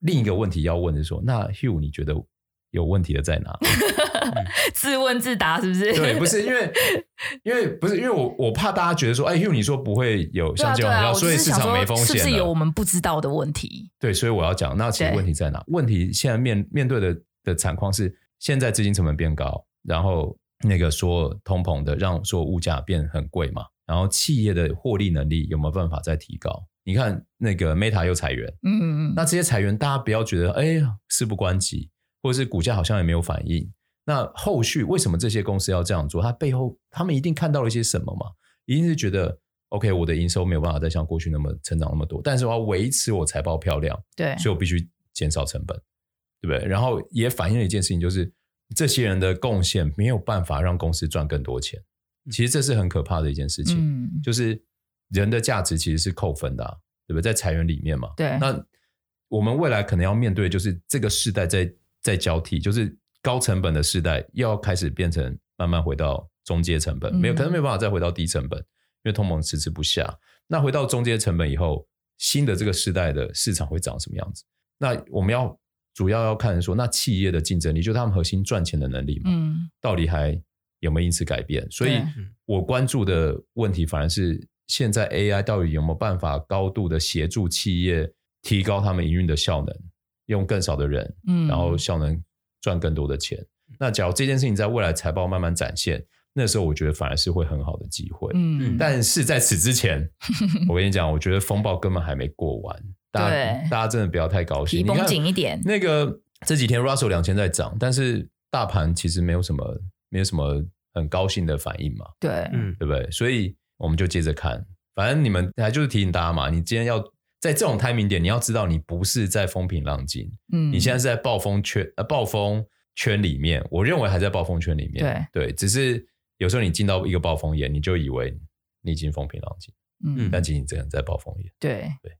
另一个问题要问的是说，那 Hugh 你觉得有问题的在哪？[laughs] 自问自答是不是？对，不是因为，[laughs] 因为不是因为我我怕大家觉得说，哎，，Hugh 你说不会有像这种，啊啊、所以市场没风险，是不是有我们不知道的问题？对，所以我要讲，那其实问题在哪？问题现在面面对的的惨况是，现在资金成本变高，然后那个说通膨的让说物价变很贵嘛，然后企业的获利能力有没有办法再提高？你看那个 Meta 又裁员，嗯嗯嗯，那这些裁员大家不要觉得哎呀事不关己，或者是股价好像也没有反应。那后续为什么这些公司要这样做？它背后他们一定看到了一些什么嘛？一定是觉得，OK，我的营收没有办法再像过去那么成长那么多，但是我要维持我财报漂亮，对，所以我必须减少成本。对不对？然后也反映了一件事情，就是这些人的贡献没有办法让公司赚更多钱。其实这是很可怕的一件事情，嗯，就是人的价值其实是扣分的啊，对不对？在裁员里面嘛，对。那我们未来可能要面对，就是这个世代在在交替，就是高成本的世代又要开始变成慢慢回到中阶成本，没有可能没有办法再回到低成本，因为通膨迟迟不下。那回到中阶成本以后，新的这个世代的市场会长什么样子？那我们要主要要看说，那企业的竞争力，就是他们核心赚钱的能力嘛，嗯，到底还有没有因此改变？所以我关注的问题反而是，现在 AI 到底有没有办法高度的协助企业提高他们营运的效能，用更少的人，嗯，然后效能赚更多的钱。那假如这件事情在未来财报慢慢展现，那时候我觉得反而是会很好的机会。嗯，但是在此之前，[laughs] 我跟你讲，我觉得风暴根本还没过完。大家大家真的不要太高兴，皮绷紧一点。那个这几天 Russell 两千在涨，但是大盘其实没有什么，没有什么很高兴的反应嘛。对，嗯，对不对？所以我们就接着看。反正你们还就是提醒大家嘛，你今天要在这种 timing 点，你要知道你不是在风平浪静，嗯，你现在是在暴风圈呃暴风圈里面。我认为还在暴风圈里面，对对，只是有时候你进到一个暴风眼，你就以为你已经风平浪静，嗯，但其实你真的在暴风眼。对对。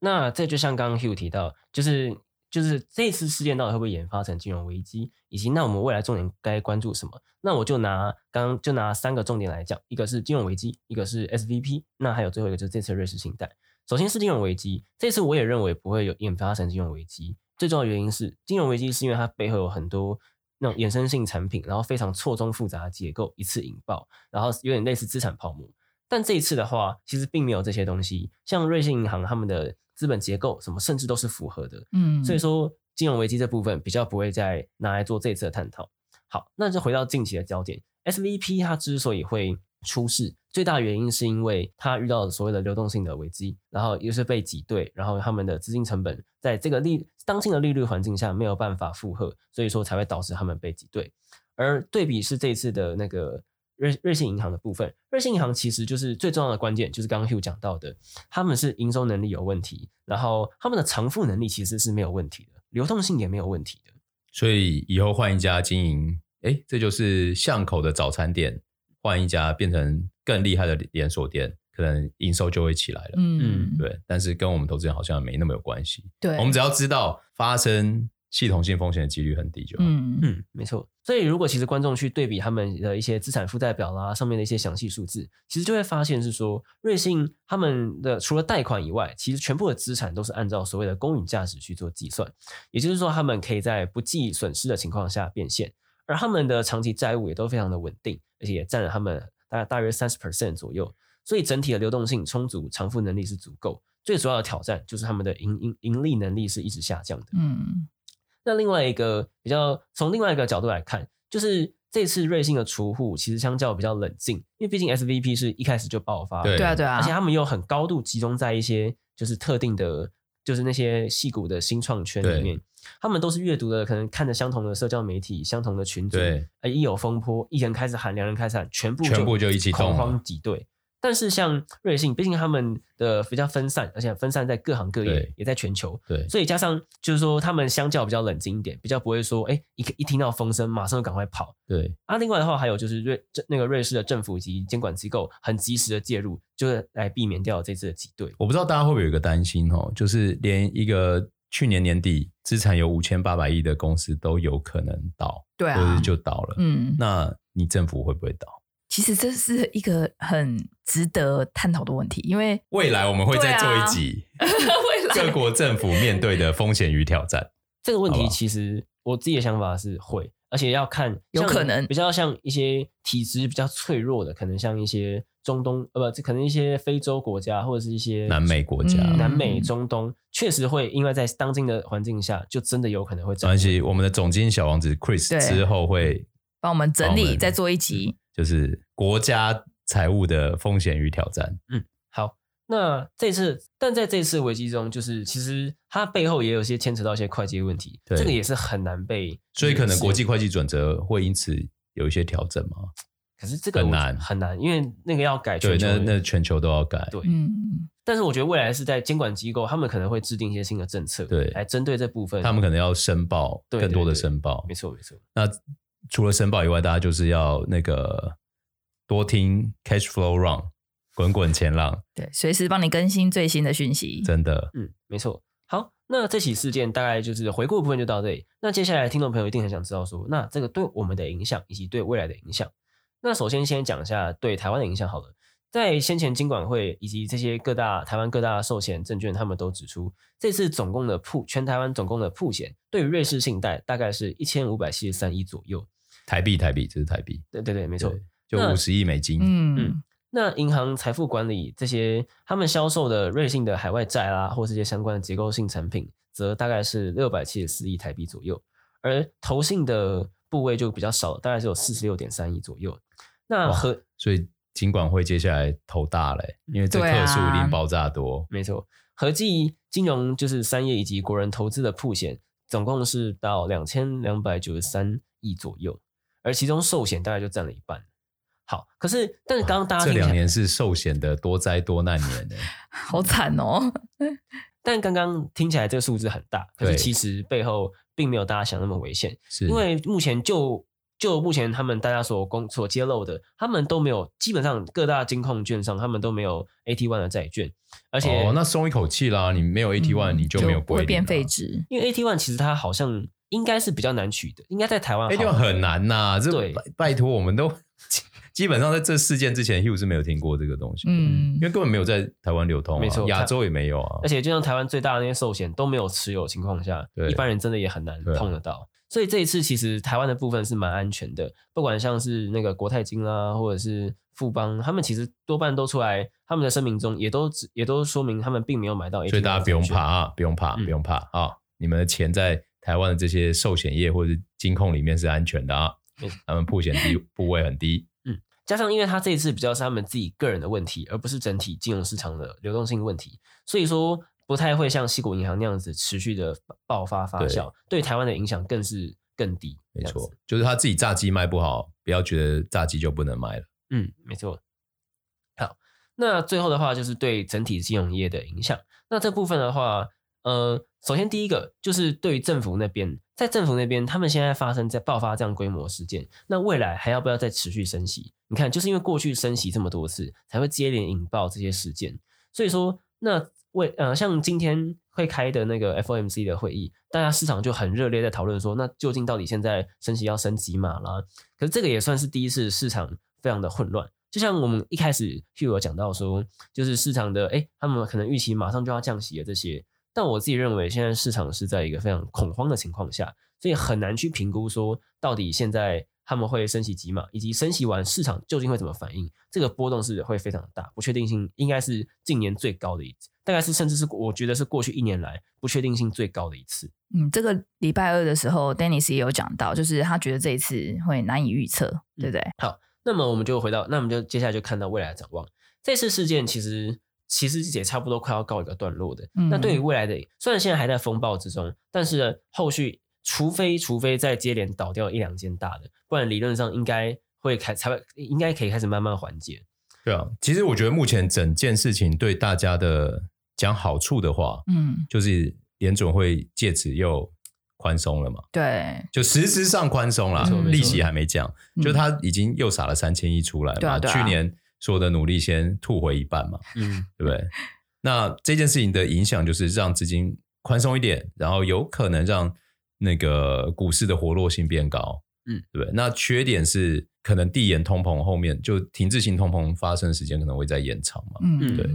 那这就像刚刚 Hugh 提到，就是就是这次事件到底会不会演发成金融危机，以及那我们未来重点该关注什么？那我就拿刚刚就拿三个重点来讲，一个是金融危机，一个是 SVP，那还有最后一个就是这次瑞士信贷。首先是金融危机，这次我也认为不会有演发成金融危机，最重要的原因是金融危机是因为它背后有很多那种衍生性产品，然后非常错综复杂的结构一次引爆，然后有点类似资产泡沫。但这一次的话，其实并没有这些东西，像瑞信银行他们的。资本结构什么，甚至都是符合的，嗯，所以说金融危机这部分比较不会再拿来做这次的探讨。好，那就回到近期的焦点，SVP 它之所以会出事，最大原因是因为它遇到了所谓的流动性的危机，然后又是被挤兑，然后他们的资金成本在这个利当今的利率环境下没有办法负荷，所以说才会导致他们被挤兑。而对比是这一次的那个。瑞瑞信银行的部分，瑞信银行其实就是最重要的关键，就是刚刚 Hugh 讲到的，他们是营收能力有问题，然后他们的偿付能力其实是没有问题的，流动性也没有问题的。所以以后换一家经营，哎，这就是巷口的早餐店，换一家变成更厉害的连锁店，可能营收就会起来了。嗯，对。但是跟我们投资人好像没那么有关系。对，我们只要知道发生。系统性风险的几率很低就嗯嗯，没错。所以如果其实观众去对比他们的一些资产负债表啦，上面的一些详细数字，其实就会发现是说，瑞信他们的除了贷款以外，其实全部的资产都是按照所谓的公允价值去做计算，也就是说，他们可以在不计损失的情况下变现，而他们的长期债务也都非常的稳定，而且也占了他们大概大约三十 percent 左右，所以整体的流动性充足，偿付能力是足够。最主要的挑战就是他们的盈盈盈利能力是一直下降的，嗯。那另外一个比较从另外一个角度来看，就是这次瑞幸的储户其实相较比较冷静，因为毕竟 SVP 是一开始就爆发，对啊对啊，而且他们又很高度集中在一些就是特定的，就是那些戏骨的新创圈里面，他们都是阅读的，可能看着相同的社交媒体、相同的群组，对，一有风波，一人开始喊，两人开始喊，全部全部就一起恐慌挤兑。但是像瑞信，毕竟他们的比较分散，而且分散在各行各业，也在全球，对，所以加上就是说他们相较比较冷静一点，比较不会说，哎、欸，一一听到风声马上就赶快跑，对。啊，另外的话还有就是瑞这那个瑞士的政府及监管机构很及时的介入，就是来避免掉这次的挤兑。我不知道大家会不会有一个担心哦，就是连一个去年年底资产有五千八百亿的公司都有可能倒，对、啊，或者就倒了，嗯，那你政府会不会倒？其实这是一个很值得探讨的问题，因为未来我们会再做一集，[laughs] 未来各国政府面对的风险与挑战。这个问题其实我自己的想法是会，而且要看有可能比较像一些体质比较脆弱的，可能像一些中东呃不，这可能一些非洲国家或者是一些南美国家，南美中东确实会因为在当今的环境下，就真的有可能会。没关系，我们的总经小王子 Chris 之后会帮我们整理，再做一集。就是国家财务的风险与挑战。嗯，好，那这次，但在这次危机中，就是其实它背后也有些牵扯到一些会计问题，对，这个也是很难被。所以可能国际会计准则会因此有一些调整吗？可是这个很难很难，因为那个要改对，全球那那全球都要改。对，嗯，但是我觉得未来是在监管机构，他们可能会制定一些新的政策，对来针对这部分，他们可能要申报更多的申报。没错没错。那除了申报以外，大家就是要那个多听 Cash Flow Run，滚滚前浪，[laughs] 对，随时帮你更新最新的讯息。真的。嗯，没错。好，那这起事件大概就是回顾部分就到这里。那接下来听众朋友一定很想知道说，那这个对我们的影响以及对未来的影响。那首先先讲一下对台湾的影响好了。在先前金管会以及这些各大台湾各大寿险证券，他们都指出，这次总共的铺全台湾总共的铺险，对于瑞士信贷大概是一千五百七十三亿左右。台币，台币，这是台币。对对对，没错，就五十亿美金。嗯嗯。那银行财富管理这些他们销售的瑞信的海外债啦，或这些相关的结构性产品，则大概是六百七十四亿台币左右，而投信的部位就比较少，大概是有四十六点三亿左右。那和所以。金管会接下来头大嘞，因为这客数一定爆炸多。啊、没错，合计金融就是商业以及国人投资的曝险，总共是到两千两百九十三亿左右，而其中寿险大概就占了一半。好，可是但是刚刚大家这两年是寿险的多灾多难年呢，[laughs] 好惨哦。[laughs] 但刚刚听起来这个数字很大，可是其实背后并没有大家想那么危险，是因为目前就。就目前他们大家所公所揭露的，他们都没有，基本上各大金控券商他们都没有 AT One 的债券，而且哦，那松一口气啦，你没有 AT One，、你就没有不会变废纸，因为 AT One 其实它好像应该是比较难取的，应该在台湾 AT One 很难呐、啊，这对，拜托我们都基本上在这事件之前，Hugh 是没有听过这个东西，嗯，因为根本没有在台湾流通、啊，没错，亚洲也没有啊，而且就像台湾最大的那些寿险都没有持有情况下，一般人真的也很难碰得到。所以这一次其实台湾的部分是蛮安全的，不管像是那个国泰金啦，或者是富邦，他们其实多半都出来，他们的声明中也都也都说明他们并没有买到 AT1，所以大家不用怕啊，不用怕，嗯、不用怕啊，你们的钱在台湾的这些寿险业或者是金控里面是安全的啊，嗯、他们曝险低部位很低，嗯，加上因为他这一次比较是他们自己个人的问题，而不是整体金融市场的流动性问题，所以说。不太会像西谷银行那样子持续的爆发发酵，对，对台湾的影响更是更低。没错，就是他自己炸鸡卖不好，不要觉得炸鸡就不能卖了。嗯，没错。好，那最后的话就是对整体金融业的影响。那这部分的话，呃，首先第一个就是对于政府那边，在政府那边，他们现在发生在爆发这样规模事件，那未来还要不要再持续升息？你看，就是因为过去升息这么多次，才会接连引爆这些事件。所以说，那。为呃，像今天会开的那个 FOMC 的会议，大家市场就很热烈在讨论说，那究竟到底现在升息要升几码啦？可是这个也算是第一次市场非常的混乱。就像我们一开始就有讲到说，就是市场的诶，他们可能预期马上就要降息了这些，但我自己认为现在市场是在一个非常恐慌的情况下，所以很难去评估说到底现在。他们会升息几码，以及升息完市场究竟会怎么反应？这个波动是会非常大，不确定性应该是近年最高的一次，大概是甚至是我觉得是过去一年来不确定性最高的一次。嗯，这个礼拜二的时候，Dennis 也有讲到，就是他觉得这一次会难以预测，对不对？嗯，好，那么我们就回到，那我们就接下来就看到未来的展望。这次事件其实其实也差不多快要告一个段落的。嗯，那对于未来的，虽然现在还在风暴之中，但是呢，后续。除非除非再接连倒掉一两间大的，不然理论上应该会开才会应该可以开始慢慢缓解。对啊，其实我觉得目前整件事情对大家的讲好处的话，嗯，就是联准会借此又宽松了嘛。对，就实质上宽松了，利息还没降，嗯、就他已经又撒了三千亿出来嘛。啊啊，去年所有的努力先吐回一半嘛，嗯，对不对？那这件事情的影响就是让资金宽松一点，然后有可能让。那个股市的活络性变高，嗯，对不对？那缺点是可能递延通膨后面就停滞性通膨发生的时间可能会再延长嘛，嗯，对。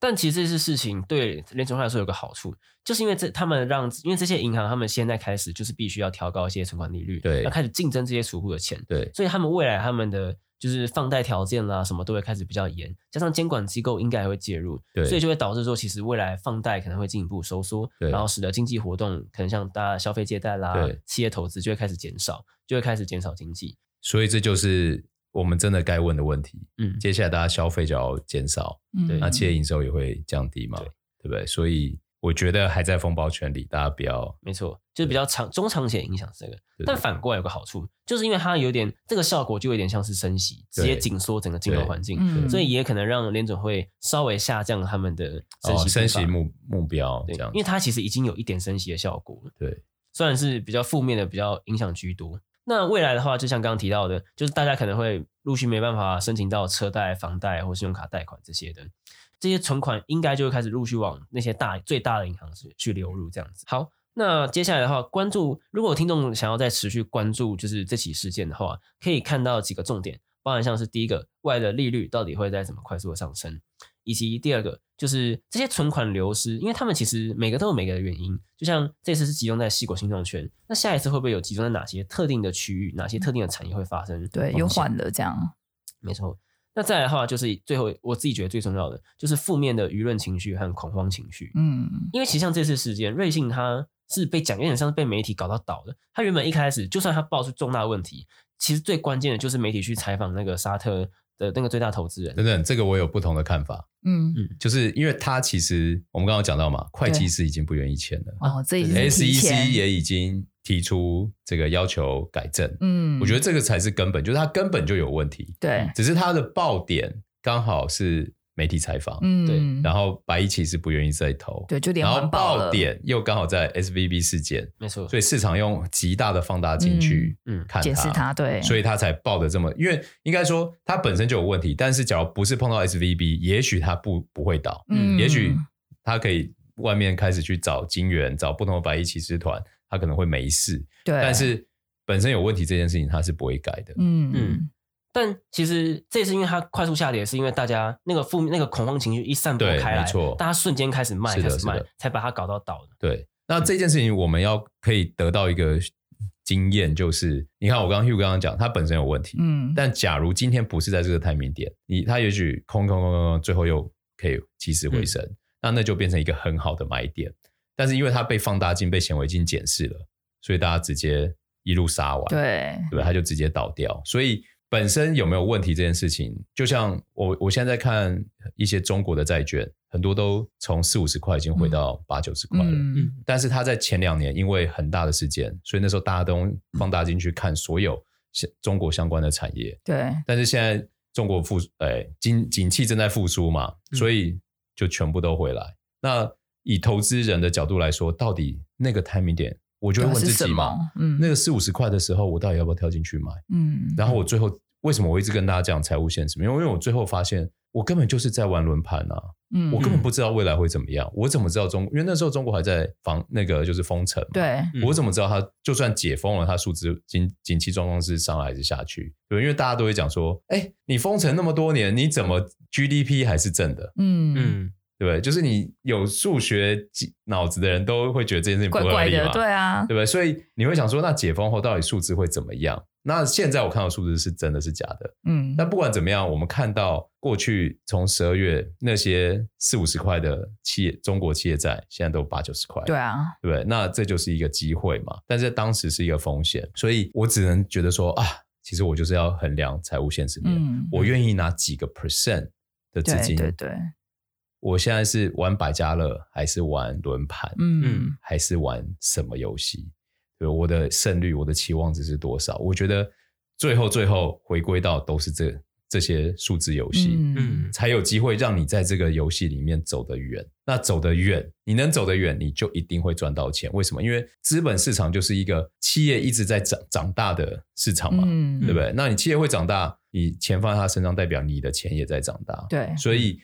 但其实这些事情对联储会来说有个好处，就是因为这他们让，因为这些银行他们现在开始就是必须要调高一些存款利率，对，要开始竞争这些储户的钱，对，所以他们未来他们的。就是放贷条件啦，什么都会开始比较严，加上监管机构应该还会介入，对，所以就会导致说，其实未来放贷可能会进一步收缩，对，然后使得经济活动可能像大家消费借贷啦，企业投资就会开始减少，就会开始减少经济。所以这就是我们真的该问的问题。嗯，接下来大家消费就要减少，嗯，那企业营收也会降低嘛，对，对不对？所以我觉得还在风暴圈里，大家不要。没错，就是比较长中长期的影响是这个。但反过来有个好处，就是因为它有点这个效果，就有点像是升息，直接紧缩整个金融环境，所以也可能让联准会稍微下降他们的升息、哦、升息目目标。这样，因为它其实已经有一点升息的效果了。对，虽然是比较负面的，比较影响居多。那未来的话，就像刚刚提到的，就是大家可能会陆续没办法申请到车贷、房贷或信用卡贷款这些的。这些存款应该就会开始陆续往那些大最大的银行去去流入，这样子。好，那接下来的话，关注如果听众想要再持续关注就是这起事件的话，可以看到几个重点，包含像是第一个，未来的利率到底会在怎么快速的上升，以及第二个就是这些存款流失，因为他们其实每个都有每个的原因，就像这次是集中在西果新创圈，那下一次会不会有集中在哪些特定的区域，哪些特定的产业会发生？对，有缓的这样，没错。那再来的话，就是最后我自己觉得最重要的，就是负面的舆论情绪和恐慌情绪。嗯，因为其实像这次事件，瑞幸它是被讲有点像是被媒体搞到倒的。它原本一开始就算它爆出重大问题，其实最关键的就是媒体去采访那个沙特的那个最大投资人。等等，这个我有不同的看法。嗯嗯，就是因为他其实我们刚刚讲到嘛，会计师已经不愿意签了。哦，这 SEC 也已经。提出这个要求改正，嗯，我觉得这个才是根本，就是他根本就有问题，对，只是他的爆点刚好是媒体采访，嗯，对，然后白衣骑士不愿意再投，对，就连环爆，然后爆点又刚好在 SVB 事件，没错，所以市场用极大的放大镜去嗯看它，解释它，对，所以他才爆的这么，因为应该说它本身就有问题，但是假如不是碰到 SVB，也许它不不会倒，嗯，也许它可以外面开始去找金源，找不同的白衣骑士团。他可能会没事，对，但是本身有问题这件事情他是不会改的，嗯。嗯。但其实这次因为它快速下跌，是因为大家那个负面那个恐慌情绪一散播开来，没错，大家瞬间开始卖，开始卖，才把它搞到倒的。对，那这件事情我们要可以得到一个经验，就是你看我刚刚 Hugh 刚刚讲，它本身有问题，嗯，但假如今天不是在这个 timing 点，你它也许空空空空空，最后又可以起死回生，那那就变成一个很好的买点。但是因为它被放大镜、被显微镜检视了，所以大家直接一路杀完，对对，它就直接倒掉。所以本身有没有问题这件事情，就像我我现在在看一些中国的债券，很多都从四五十块已经回到八九十块了。嗯，但是它在前两年因为很大的事件，所以那时候大家都放大镜去看所有中国相关的产业。对。但是现在中国复哎经景气正在复苏嘛，所以就全部都回来。那以投资人的角度来说，到底那个 timing 点，我就会问自己嘛，嗯，那个四五十块的时候，我到底要不要跳进去买？嗯，然后我最后为什么我一直跟大家讲财务现实？因为因为我最后发现，我根本就是在玩轮盘啊，嗯，我根本不知道未来会怎么样，我怎么知道中？因为那时候中国还在防那个就是封城，对，我怎么知道它就算解封了，它数字经经济状况是上来还是下去？对，因为大家都会讲说，哎，你封城那么多年，你怎么 GDP 还是正的？嗯嗯。对不对？就是你有数学脑子的人都会觉得这件事情不合理嘛，怪怪的，对啊，对不对？所以你会想说，那解封后到底数字会怎么样？那现在我看到数字是真的是假的，嗯。那不管怎么样，我们看到过去从十二月那些四五十块的企业，中国企业债现在都八九十块，对啊，对不对？那这就是一个机会嘛，但是当时是一个风险，所以我只能觉得说啊，其实我就是要衡量财务现实面，嗯，我愿意拿几个 percent 的资金，对对对。我现在是玩百家乐，还是玩轮盘？嗯，还是玩什么游戏？对，我的胜率，我的期望值是多少？我觉得最后最后回归到都是这这些数字游戏，嗯，才有机会让你在这个游戏里面走得远。那走得远，你能走得远，你就一定会赚到钱。为什么？因为资本市场就是一个企业一直在长长大的市场嘛，嗯，对不对？那你企业会长大，你钱放在他身上，代表你的钱也在长大。对，所以。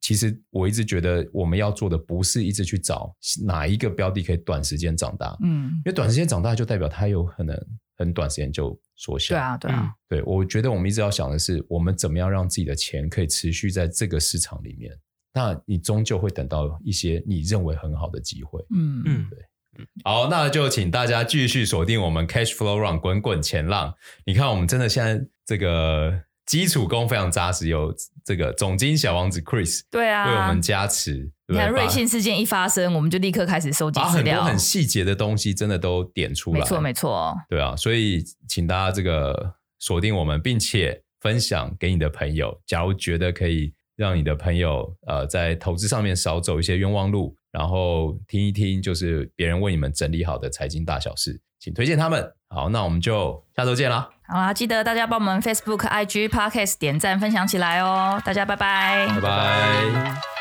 其实我一直觉得，我们要做的不是一直去找哪一个标的可以短时间长大，嗯，因为短时间长大就代表它有可能很短时间就缩小。对啊，对啊，对，我觉得我们一直要想的是，我们怎么样让自己的钱可以持续在这个市场里面，那你终究会等到一些你认为很好的机会。嗯嗯，对，好，那就请大家继续锁定我们 Cash Flow Run 滚滚前浪。你看，我们真的现在这个。基础功非常扎实，有这个总经小王子 Chris 对啊，为我们加持。你看瑞信事件一发生，我们就立刻开始收集资料，把很多很细节的东西真的都点出来。没错，没错。对啊，所以请大家这个锁定我们，并且分享给你的朋友。假如觉得可以让你的朋友呃在投资上面少走一些冤枉路。然后听一听就是别人为你们整理好的财经大小事，请推荐他们。好，那我们就下周见啦！好啦，记得大家帮我们 Facebook、IG、Podcast 点赞分享起来哦！大家拜拜，拜拜。